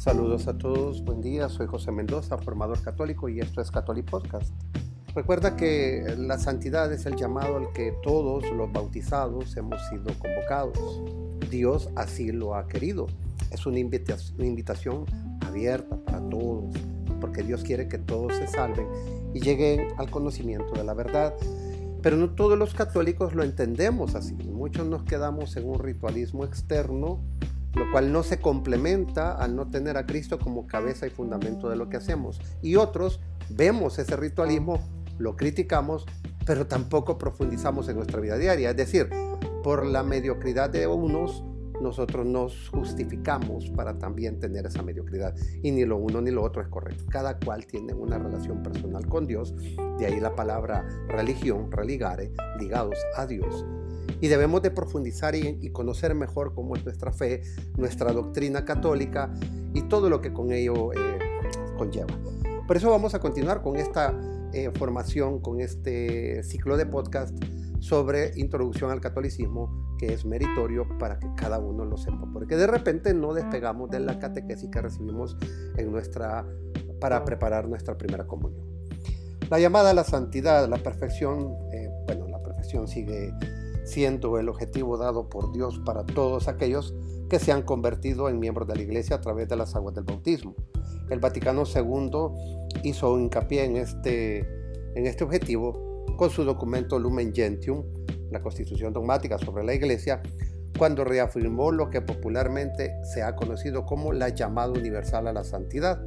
Saludos a todos, buen día, soy José Mendoza, formador católico y esto es Catholic Podcast. Recuerda que la santidad es el llamado al que todos los bautizados hemos sido convocados. Dios así lo ha querido. Es una invitación abierta para todos, porque Dios quiere que todos se salven y lleguen al conocimiento de la verdad. Pero no todos los católicos lo entendemos así. Muchos nos quedamos en un ritualismo externo, lo cual no se complementa al no tener a Cristo como cabeza y fundamento de lo que hacemos. Y otros vemos ese ritualismo, lo criticamos, pero tampoco profundizamos en nuestra vida diaria. Es decir, por la mediocridad de unos, nosotros nos justificamos para también tener esa mediocridad. Y ni lo uno ni lo otro es correcto. Cada cual tiene una relación personal con Dios. De ahí la palabra religión, religare, ligados a Dios. Y debemos de profundizar y, conocer mejor cómo es nuestra fe, nuestra doctrina católica y todo lo que con ello eh, conlleva. Por eso vamos a continuar con esta eh, formación, con este ciclo de podcast sobre introducción al catolicismo que es meritorio para que cada uno lo sepa, porque de repente no despegamos de la catequesis que recibimos en nuestra, para preparar nuestra primera comunión. La llamada a la santidad, la perfección, eh, bueno, la perfección sigue siendo el objetivo dado por Dios para todos aquellos que se han convertido en miembros de la Iglesia a través de las aguas del bautismo. El Vaticano II hizo hincapié en este, en este objetivo con su documento Lumen Gentium, la constitución dogmática sobre la Iglesia, cuando reafirmó lo que popularmente se ha conocido como la llamada universal a la santidad.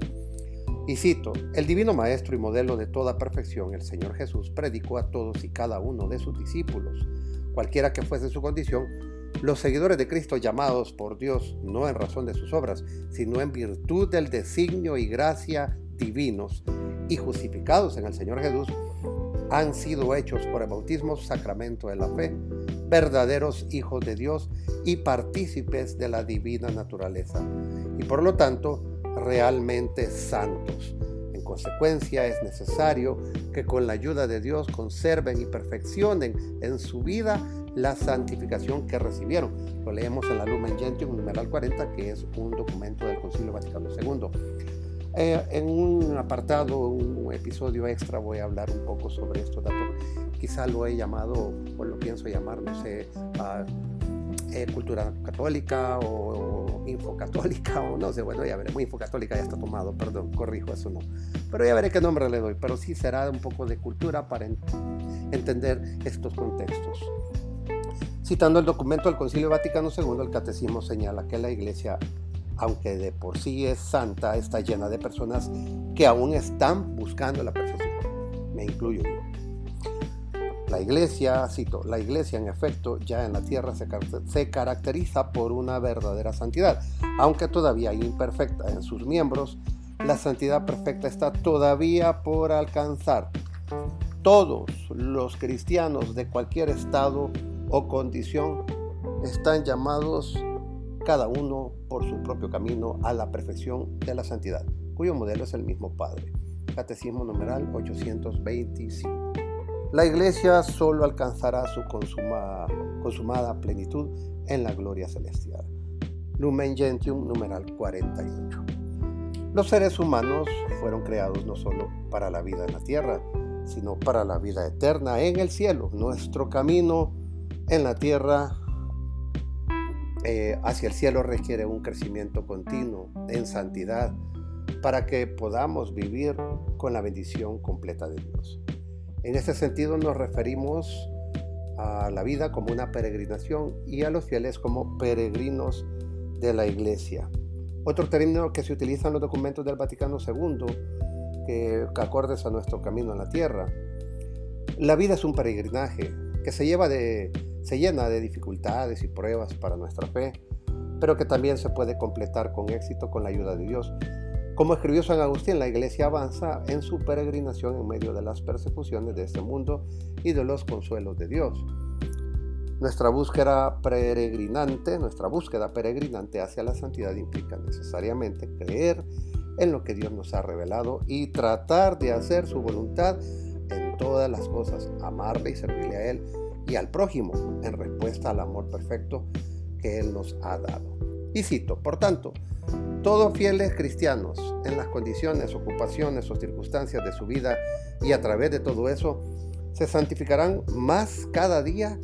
Y cito, el divino maestro y modelo de toda perfección, el Señor Jesús, predicó a todos y cada uno de sus discípulos, cualquiera que fuese su condición, los seguidores de Cristo llamados por Dios no en razón de sus obras, sino en virtud del designio y gracia divinos y justificados en el Señor Jesús, han sido hechos por el bautismo sacramento de la fe, verdaderos hijos de Dios y partícipes de la divina naturaleza, y por lo tanto realmente santos. En consecuencia es necesario que con la ayuda de Dios conserven y perfeccionen en su vida la santificación que recibieron. Lo leemos en la Lumen Gentium numeral 40, que es un documento del Concilio Vaticano II. Eh, en un apartado, un episodio extra, voy a hablar un poco sobre estos datos. Quizá lo he llamado, o lo pienso llamar, no sé, eh, cultura católica o, infocatólica, o no sé, bueno, ya veremos. Infocatólica ya está tomado, perdón, corrijo, eso no. Pero ya veré qué nombre le doy, pero sí será un poco de cultura para entender estos contextos. Citando el documento del Concilio Vaticano II, el Catecismo señala que la Iglesia aunque de por sí es santa, está llena de personas que aún están buscando la perfección. Me incluyo yo. La iglesia, cito, la iglesia en efecto ya en la tierra se, caracteriza por una verdadera santidad, aunque todavía imperfecta en sus miembros, la santidad perfecta está todavía por alcanzar. Todos los cristianos de cualquier estado o condición están llamados cada uno por su propio camino a la perfección de la santidad, cuyo modelo es el mismo Padre. Catecismo numeral 825. La iglesia solo alcanzará su consumada plenitud en la gloria celestial. Lumen Gentium numeral 48. Los seres humanos fueron creados no solo para la vida en la tierra, sino para la vida eterna en el cielo. Nuestro camino en la tierra eh, hacia el cielo requiere un crecimiento continuo en santidad para que podamos vivir con la bendición completa de Dios. En este sentido nos referimos a la vida como una peregrinación y a los fieles como peregrinos de la iglesia. Otro término que se utiliza en los documentos del Vaticano II, que, acordes a nuestro camino en la tierra. La vida es un peregrinaje que se se llena de dificultades y pruebas para nuestra fe, pero que también se puede completar con éxito con la ayuda de Dios. Como escribió San Agustín, la iglesia avanza en su peregrinación en medio de las persecuciones de este mundo y de los consuelos de Dios. Nuestra búsqueda peregrinante, nuestra búsqueda peregrinante hacia la santidad implica necesariamente creer en lo que Dios nos ha revelado y tratar de hacer su voluntad en todas las cosas, amarle y servirle a Él y al prójimo en respuesta al amor perfecto que Él nos ha dado. Y cito, por tanto, todos fieles cristianos, en las condiciones, ocupaciones o circunstancias de su vida y a través de todo eso, se santificarán más cada día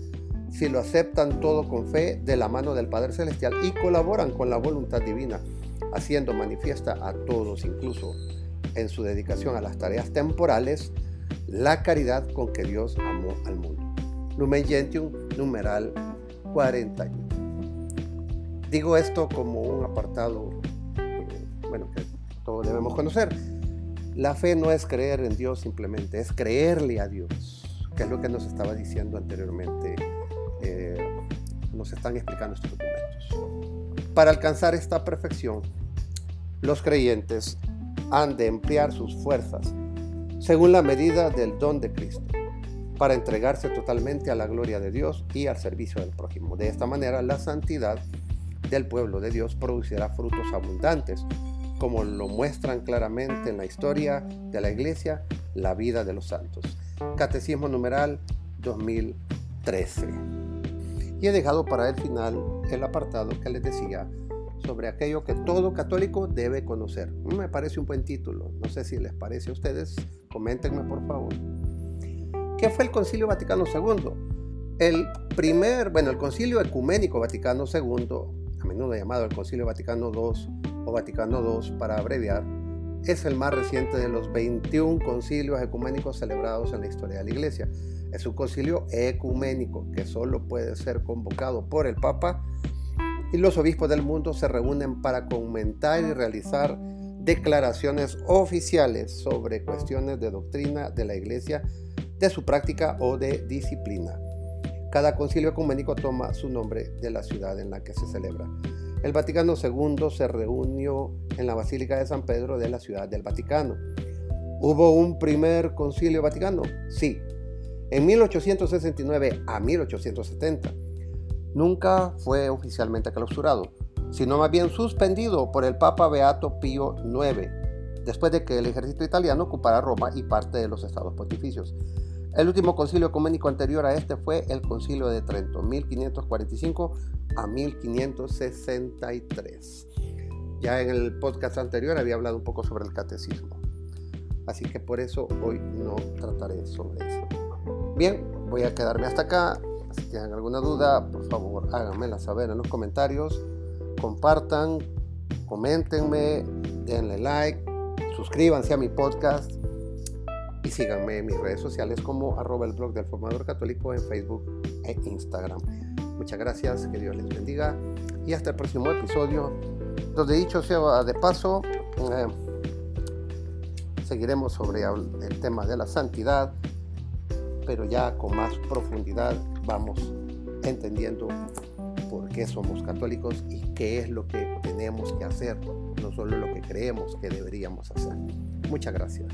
si lo aceptan todo con fe de la mano del Padre Celestial y colaboran con la voluntad divina, haciendo manifiesta a todos, incluso en su dedicación a las tareas temporales, la caridad con que Dios amó al mundo. Lumen Gentium, numeral 41. Digo esto como un apartado, eh, bueno, que todos debemos conocer. La fe no es creer en Dios simplemente, es creerle a Dios, que es lo que nos estaba diciendo anteriormente, eh, nos están explicando estos documentos. Para alcanzar esta perfección, los creyentes han de emplear sus fuerzas según la medida del don de Cristo, para entregarse totalmente a la gloria de Dios y al servicio del prójimo. De esta manera, la santidad del pueblo de Dios producirá frutos abundantes, como lo muestran claramente en la historia de la iglesia, la vida de los santos. Catecismo numeral 2013. Y he dejado para el final el apartado que les decía sobre aquello que todo católico debe conocer. Me parece un buen título. No sé si les parece a ustedes. Coméntenme por favor. ¿Qué fue el Concilio Vaticano II? El primer, bueno, el Concilio Ecuménico Vaticano II, a menudo llamado el Concilio Vaticano II o Vaticano II para abreviar, es el más reciente de los 21 concilios ecuménicos celebrados en la historia de la Iglesia. Es un concilio ecuménico que solo puede ser convocado por el Papa y los obispos del mundo se reúnen para comentar y realizar declaraciones oficiales sobre cuestiones de doctrina de la Iglesia, de su práctica o de disciplina. Cada concilio ecuménico toma su nombre de la ciudad en la que se celebra. El Vaticano II se reunió en la Basílica de San Pedro de la ciudad del Vaticano. ¿Hubo un primer concilio vaticano? Sí, en 1869 a 1870 nunca fue oficialmente clausurado, sino más bien suspendido por el Papa Beato Pío IX, después de que el ejército italiano ocupara Roma y parte de los estados pontificios. El último concilio ecuménico anterior a este fue el Concilio de Trento, 1545 a 1563. Ya en el podcast anterior había hablado un poco sobre el catecismo, así que por eso hoy no trataré sobre eso. Bien, voy a quedarme hasta acá. Si tienen alguna duda, por favor háganmela saber en los comentarios. Compartan, coméntenme, denle like, suscríbanse a mi podcast y síganme en mis redes sociales como arroba el blog del formador católico en Facebook e Instagram. Muchas gracias, que Dios les bendiga y hasta el próximo episodio, donde dicho sea de paso, eh, seguiremos sobre el tema de la santidad, pero ya con más profundidad vamos entendiendo por qué somos católicos y qué es lo que tenemos que hacer, no solo lo que creemos que deberíamos hacer. Muchas gracias.